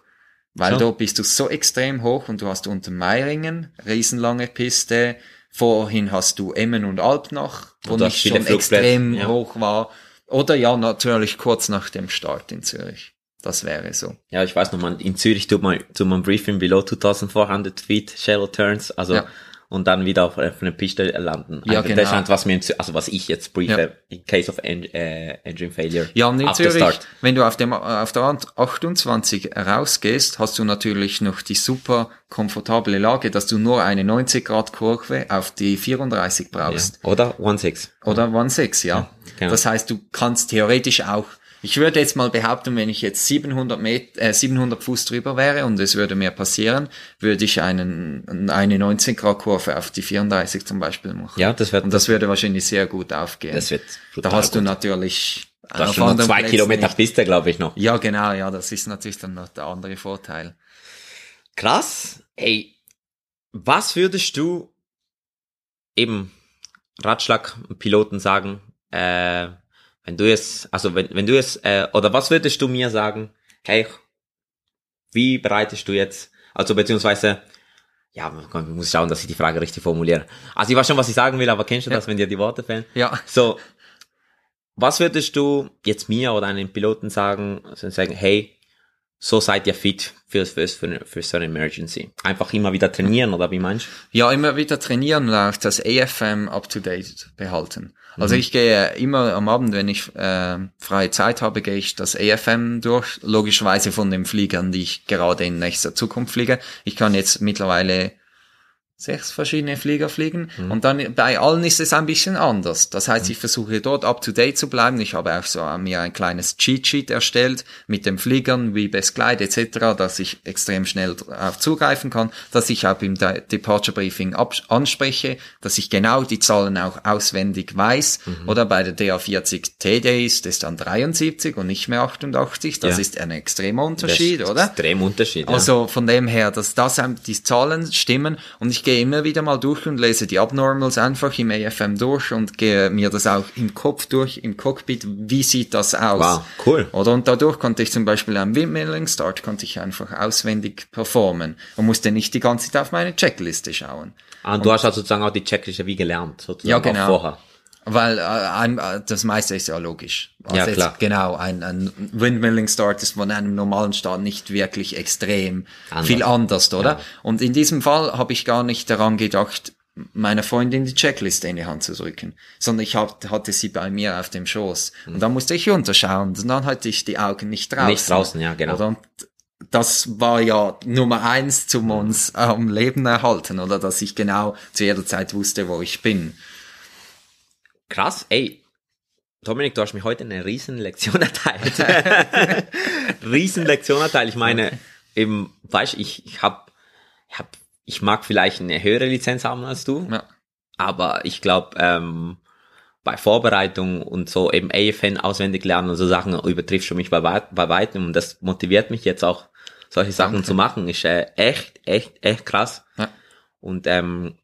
weil So. dort bist du so extrem hoch und du hast unter Meiringen riesenlange Piste. Vorhin hast du Emmen und Alp noch, wo Und nicht schon extrem ja. hoch war. Oder ja, natürlich kurz nach dem Start in Zürich. Das wäre so. Ja, ich weiß noch, man, in Zürich tut man, tut man Briefing below 2400 feet shallow turns, also, Ja. Und dann wieder auf, auf einer Piste landen. Ja, also, genau. Das ist was mir, also was ich jetzt briefe, Ja. in case of en äh, engine failure. Ja, und in Zürich, wenn du auf dem auf der 28 rausgehst, hast du natürlich noch die super komfortable Lage, dass du nur eine 90 Grad Kurve auf die 34 brauchst. Ja. Oder 1.6. Oder 1,6, ja. genau. Das heißt, du kannst theoretisch auch, ich würde jetzt mal behaupten, wenn ich jetzt 700 Met, äh, 700 Fuß drüber wäre und es würde mir passieren, würde ich einen, eine 19 Grad Kurve auf die 34 zum Beispiel machen. Ja, das wird, Und das würde wahrscheinlich sehr gut aufgehen. das wird da hast du gut. natürlich Du hast schon noch zwei Plätzen Kilometer. Piste, glaube ich noch. Ja, genau, ja, das ist natürlich dann noch der andere Vorteil. Krass. Ey, was würdest du eben Ratschlag Piloten sagen, äh, wenn du jetzt, also wenn, wenn du jetzt, äh, oder was würdest du mir sagen, hey, wie bereitest du jetzt, also beziehungsweise, ja, man muss schauen, dass ich die Frage richtig formuliere. Also ich weiß schon, was ich sagen will, aber kennst du das, wenn dir die Worte fehlen? Ja, So, was würdest du jetzt mir oder einem Piloten sagen, also sagen, hey, so seid ihr fit für, für, für, für so eine Emergency? Einfach immer wieder trainieren oder wie meinst du? Ja, immer wieder trainieren und auch das AFM up to date behalten. Also Mhm. ich gehe immer am Abend, wenn ich äh, freie Zeit habe, gehe ich das AFM durch, logischerweise von den Fliegern, die ich gerade in nächster Zukunft fliege. Ich kann jetzt mittlerweile sechs verschiedene Flieger fliegen Mhm. und dann bei allen ist es ein bisschen anders. Das heißt, ich versuche dort up to date zu bleiben. Ich habe auch so äh, mir ein kleines Cheat Sheet erstellt mit den Fliegern wie Best Glide etc., dass ich extrem schnell darauf zugreifen kann, dass ich auch im De Departure Briefing anspreche, dass ich genau die Zahlen auch auswendig weiß. Mhm. Oder bei der DA40 TD ist es dann 73 und nicht mehr 88. Das Ja. ist ein extremer Unterschied, oder? Extrem Unterschied. Also von dem her, dass das ähm, die Zahlen stimmen und ich gehe immer wieder mal durch und lese die Abnormals einfach im AFM durch und gehe mir das auch im Kopf durch, im Cockpit, wie sieht das aus? Wow, cool. Oder und dadurch konnte ich zum Beispiel am Windmilling Start konnte ich einfach auswendig performen und musste nicht die ganze Zeit auf meine Checkliste schauen. ja. Und du hast halt sozusagen auch die Checkliste wie gelernt, sozusagen Ja, genau. vorher. Weil äh, äh, das meiste ist ja logisch. Also Ja, jetzt klar. Genau, ein, ein Windmilling Start ist von einem normalen Start nicht wirklich extrem Anders. viel anders, oder? Ja. Und in diesem Fall habe ich gar nicht daran gedacht, meiner Freundin die Checkliste in die Hand zu drücken, sondern ich hab, hatte sie bei mir auf dem Schoß. Und dann musste ich runterschauen und dann hatte ich die Augen nicht draußen. Nicht draußen, ja, genau. Oder? Und das war ja Nummer eins zum uns am Leben erhalten, oder? Dass ich genau zu jeder Zeit wusste, wo ich bin. Krass, ey. Dominik, du hast mir heute eine riesen Lektion <laughs> erteilt. <laughs> riesen Lektion erteilt. Ich meine, eben, weißt du, ich, ich hab, ich hab, ich mag vielleicht eine höhere Lizenz haben als du, Ja. aber ich glaube, ähm, bei Vorbereitung und so eben AFN auswendig lernen und so Sachen übertriffst du mich bei, weit, bei weitem und das motiviert mich jetzt auch, solche Sachen Danke. zu machen. Ist äh, echt, echt, echt krass. Ja. Und ähm,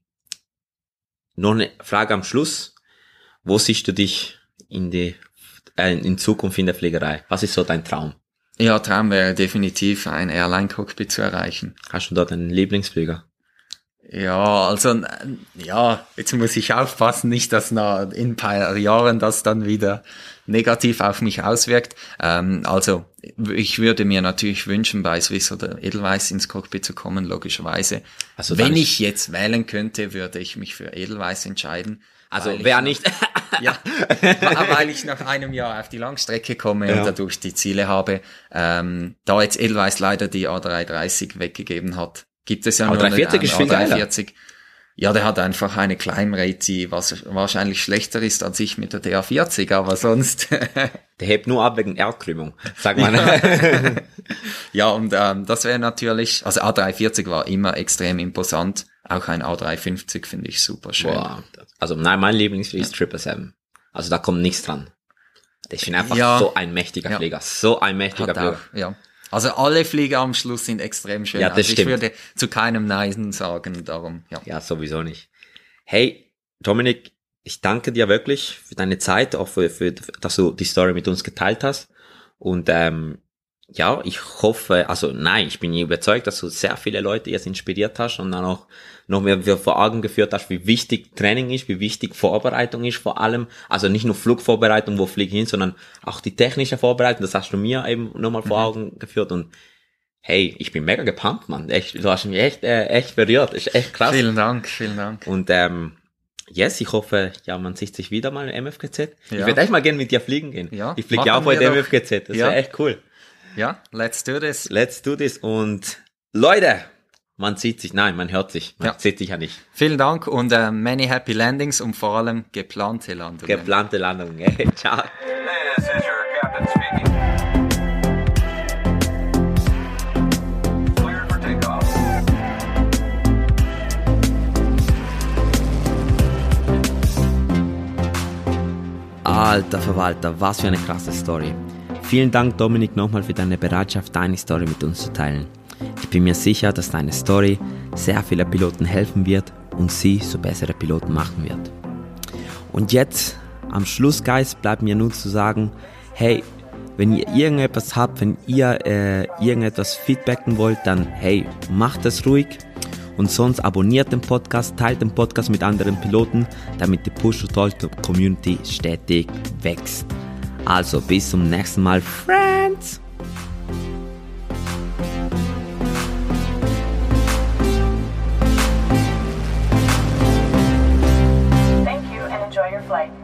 noch eine Frage am Schluss. Wo siehst du dich in die äh, in Zukunft in der Fliegerei? Was ist so dein Traum? Ja, Traum wäre definitiv ein Airline-Cockpit zu erreichen. Hast du dort einen Lieblingsflieger? Ja, also, ja, jetzt muss ich aufpassen, nicht, dass nach, in ein paar Jahren das dann wieder negativ auf mich auswirkt. Ähm, also, ich würde mir natürlich wünschen, bei Swiss oder Edelweiss ins Cockpit zu kommen, logischerweise. Also Wenn ich jetzt wählen könnte, würde ich mich für Edelweiss entscheiden. Also weil wer nicht? <laughs> Ja, weil ich nach einem Jahr auf die Langstrecke komme Ja. und dadurch die Ziele habe. Ähm, da jetzt Edelweiss leider die A330 weggegeben hat, gibt es ja nur A340 einen ist viel geiler. A340. Ja, der hat einfach eine Climbrate, die was wahrscheinlich schlechter ist als ich mit der DA40, aber sonst. <laughs> Der hebt nur ab wegen Erdkrümmung. Sag mal. <laughs> ja, und ähm, das wäre natürlich, also A340 war immer extrem imposant. Auch ein A350 finde ich super schön. Boah. also nein, mein Lieblingsflieger ist Triple Seven. Also da kommt nichts dran. Ich bin einfach Ja. so ein mächtiger Ja. Flieger. So ein mächtiger Hat Flieger. auch, ja. Also alle Flieger am Schluss sind extrem schön. Ja, das also ich stimmt. würde zu keinem Nein sagen, darum, ja. Ja, sowieso nicht. Hey, Dominik, ich danke dir wirklich für deine Zeit, auch für, für dass du die Story mit uns geteilt hast. Und ähm, ja, ich hoffe, also nein, ich bin überzeugt, dass du sehr viele Leute jetzt inspiriert hast und dann auch noch mehr vor Augen geführt hast, wie wichtig Training ist, wie wichtig Vorbereitung ist vor allem. Also nicht nur Flugvorbereitung, wo fliege ich hin, sondern auch die technische Vorbereitung, das hast du mir eben nochmal vor Augen geführt und hey, ich bin mega gepumpt, Mann. Echt, du hast mich echt, äh, echt berührt. Ist echt krass. Vielen Dank, vielen Dank. Und ähm, yes, ich hoffe, ja, man sieht sich wieder mal im MFGZ. Ich Ja. würde echt mal gerne mit dir fliegen gehen. Ja, ich fliege ja auch doch. MFGZ. Das Ja. wäre echt cool. Ja, let's do this. Let's do this. Und Leute, man sieht sich, nein, man hört sich. Man Ja. sieht sich ja nicht. Vielen Dank und äh, many happy landings und vor allem geplante Landungen. Geplante Landung. Ey, <laughs> ciao. This is your captain speaking. Cleared for takeoff. Alter Verwalter, was für eine krasse Story. Vielen Dank, Dominik, nochmal für deine Bereitschaft, deine Story mit uns zu teilen. Ich bin mir sicher, dass deine Story sehr viele Piloten helfen wird und sie zu bessere Piloten machen wird. Und jetzt, am Schluss, Guys, bleibt mir nur zu sagen, hey, wenn ihr irgendetwas habt, wenn ihr äh, irgendetwas feedbacken wollt, dann hey, macht es ruhig. Und sonst abonniert den Podcast, teilt den Podcast mit anderen Piloten, damit die Push to Talk Community stetig wächst. Also bis zum nächsten Mal, Friends! like